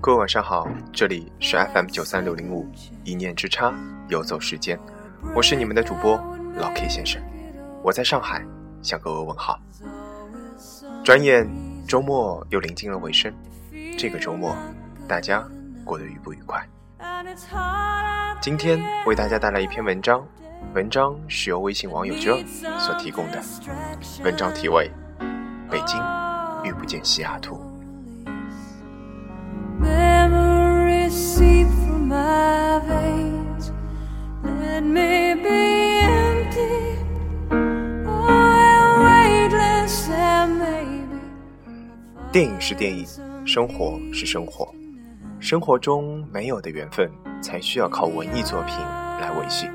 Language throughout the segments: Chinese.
各位晚上好，这里是 FM 九三六零五，一念之差，游走时间，我是你们的主播老 K 先生，我在上海向各位问好。转眼周末又临近了尾声，这个周末大家过得愉不愉快？今天为大家带来一篇文章，文章是由微信网友 Joe 所提供的，文章题为《北京遇不见西雅图》。电影是电影，生活是生活。生活中没有的缘分，才需要靠文艺作品来维系；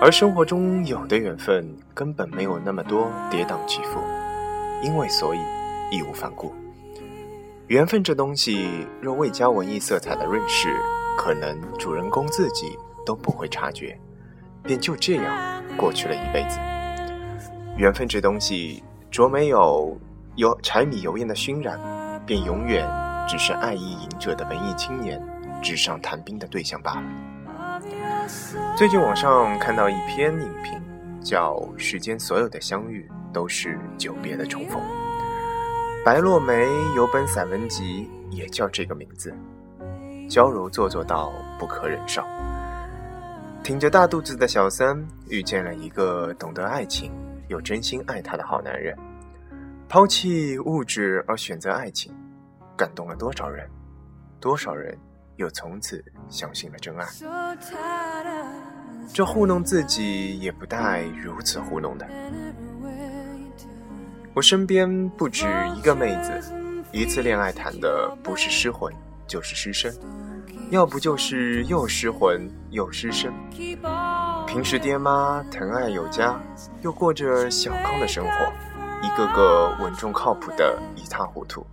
而生活中有的缘分，根本没有那么多跌宕起伏，因为所以义无反顾。缘分这东西，若未加文艺色彩的润饰，可能主人公自己都不会察觉，便就这样过去了一辈子。缘分这东西，着没有。有柴米油盐的熏染，便永远只是爱意隐者的文艺青年纸上谈兵的对象罢了。最近网上看到一篇影评，叫《世间所有的相遇都是久别的重逢》。白落梅有本散文集也叫这个名字，娇柔做作到不可忍受。挺着大肚子的小三遇见了一个懂得爱情又真心爱她的好男人。抛弃物质而选择爱情，感动了多少人？多少人又从此相信了真爱？这糊弄自己也不带如此糊弄的。我身边不止一个妹子，一次恋爱谈的不是失魂就是失身，要不就是又失魂又失身。平时爹妈疼爱有加，又过着小康的生活。一个个稳重靠谱的一塌糊涂，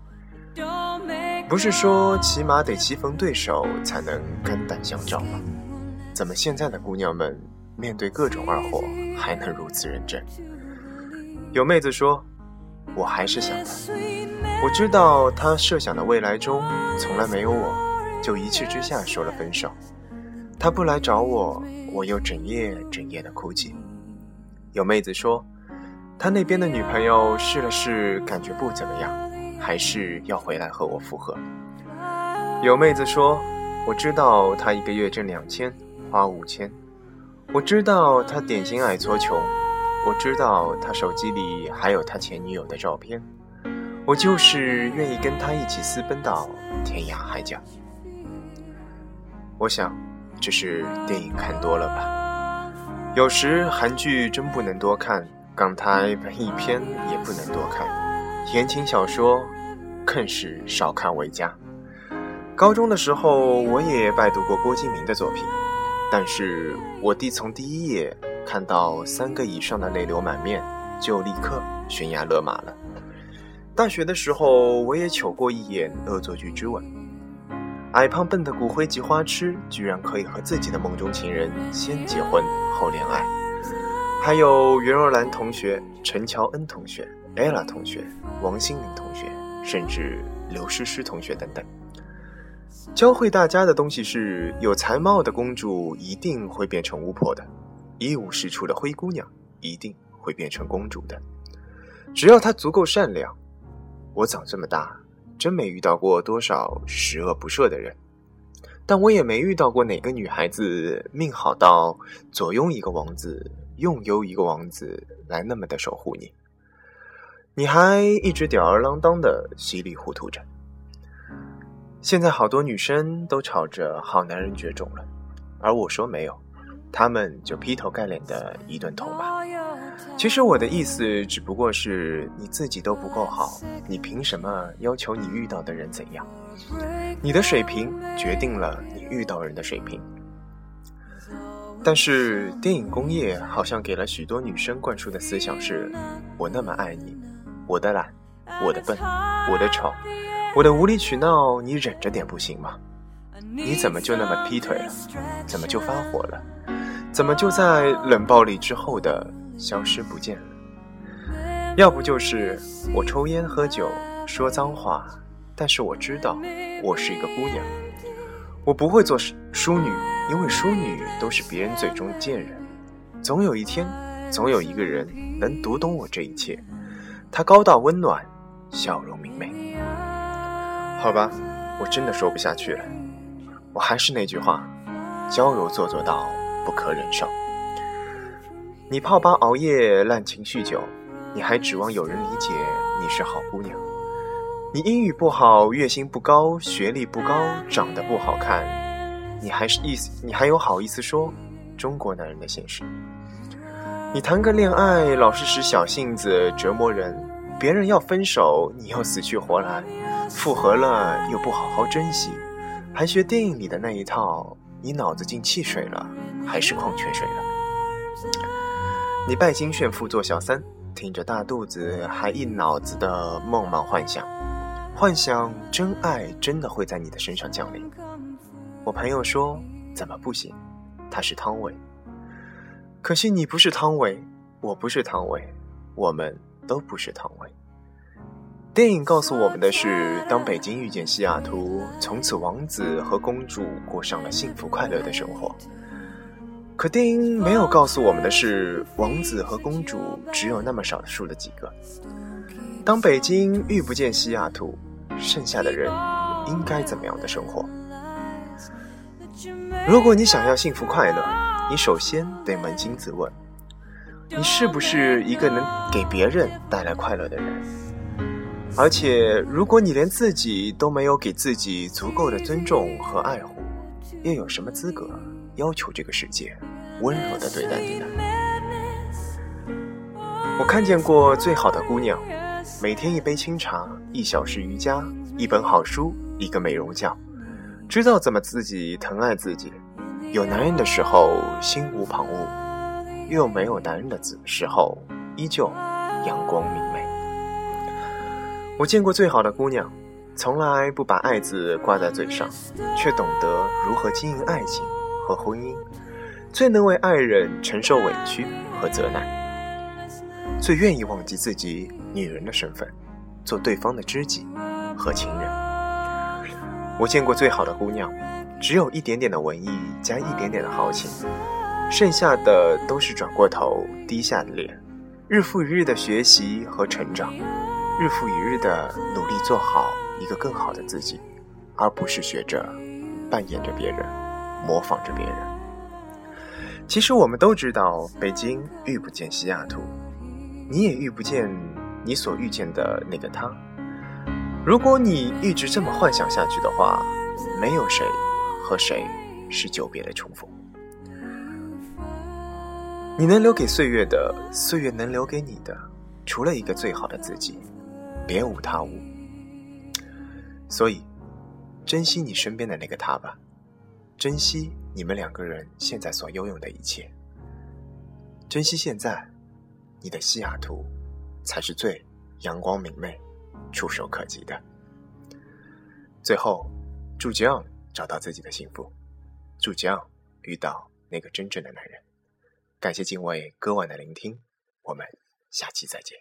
不是说起码得棋逢对手才能肝胆相照吗？怎么现在的姑娘们面对各种二货还能如此认真？有妹子说：“我还是想他，我知道他设想的未来中从来没有我，就一气之下说了分手。他不来找我，我又整夜整夜的哭泣。”有妹子说。他那边的女朋友试了试，感觉不怎么样，还是要回来和我复合。有妹子说：“我知道他一个月挣两千，花五千。我知道他点心爱搓穷，我知道他手机里还有他前女友的照片。我就是愿意跟他一起私奔到天涯海角。”我想，这是电影看多了吧？有时韩剧真不能多看。港台文艺片也不能多看，言情小说更是少看为佳。高中的时候，我也拜读过郭敬明的作品，但是我弟从第一页看到三个以上的泪流满面，就立刻悬崖勒马了。大学的时候，我也瞅过一眼《恶作剧之吻》，矮胖笨的骨灰级花痴，居然可以和自己的梦中情人先结婚后恋爱。还有袁若兰同学、陈乔恩同学、ella 同学、王心凌同学，甚至刘诗诗同学等等。教会大家的东西是：有才貌的公主一定会变成巫婆的，一无是处的灰姑娘一定会变成公主的。只要她足够善良。我长这么大，真没遇到过多少十恶不赦的人，但我也没遇到过哪个女孩子命好到左拥一个王子。右拥一个王子来那么的守护你，你还一直吊儿郎当的稀里糊涂着。现在好多女生都吵着好男人绝种了，而我说没有，他们就劈头盖脸的一顿痛骂。其实我的意思只不过是你自己都不够好，你凭什么要求你遇到的人怎样？你的水平决定了你遇到人的水平。但是电影工业好像给了许多女生灌输的思想是：我那么爱你，我的懒，我的笨，我的丑，我的无理取闹，你忍着点不行吗？你怎么就那么劈腿了？怎么就发火了？怎么就在冷暴力之后的消失不见了？要不就是我抽烟喝酒说脏话，但是我知道，我是一个姑娘。我不会做淑女，因为淑女都是别人嘴中的贱人。总有一天，总有一个人能读懂我这一切。他高大温暖，笑容明媚。好吧，我真的说不下去了。我还是那句话，交友做做到不可忍受。你泡吧熬夜，滥情酗酒，你还指望有人理解你是好姑娘？你英语不好，月薪不高，学历不高，长得不好看，你还是意思，你还有好意思说中国男人的现实？你谈个恋爱老是使小性子折磨人，别人要分手你又死去活来，复合了又不好好珍惜，还学电影里的那一套，你脑子进汽水了还是矿泉水了？你拜金炫富做小三，挺着大肚子还一脑子的梦幻幻想。幻想真爱真的会在你的身上降临。我朋友说：“怎么不行？他是汤唯。”可惜你不是汤唯，我不是汤唯，我们都不是汤唯。电影告诉我们的是，当北京遇见西雅图，从此王子和公主过上了幸福快乐的生活。可电影没有告诉我们的是，王子和公主只有那么少数的几个。当北京遇不见西雅图，剩下的人应该怎么样的生活？如果你想要幸福快乐，你首先得扪心自问：你是不是一个能给别人带来快乐的人？而且，如果你连自己都没有给自己足够的尊重和爱护，又有什么资格要求这个世界温柔的对待你呢？我看见过最好的姑娘。每天一杯清茶，一小时瑜伽，一本好书，一个美容觉，知道怎么自己疼爱自己。有男人的时候心无旁骛，又没有男人的时候依旧阳光明媚。我见过最好的姑娘，从来不把爱字挂在嘴上，却懂得如何经营爱情和婚姻，最能为爱人承受委屈和责难。最愿意忘记自己女人的身份，做对方的知己和情人。我见过最好的姑娘，只有一点点的文艺加一点点的豪情，剩下的都是转过头低下的脸，日复一日的学习和成长，日复一日的努力做好一个更好的自己，而不是学着扮演着别人，模仿着别人。其实我们都知道，北京遇不见西雅图。你也遇不见你所遇见的那个他。如果你一直这么幻想下去的话，没有谁和谁是久别的重逢。你能留给岁月的，岁月能留给你的，除了一个最好的自己，别无他物。所以，珍惜你身边的那个他吧，珍惜你们两个人现在所拥有的一切，珍惜现在。你的西雅图，才是最阳光明媚、触手可及的。最后，祝 John 找到自己的幸福，祝 John 遇到那个真正的男人。感谢敬畏歌晚的聆听，我们下期再见。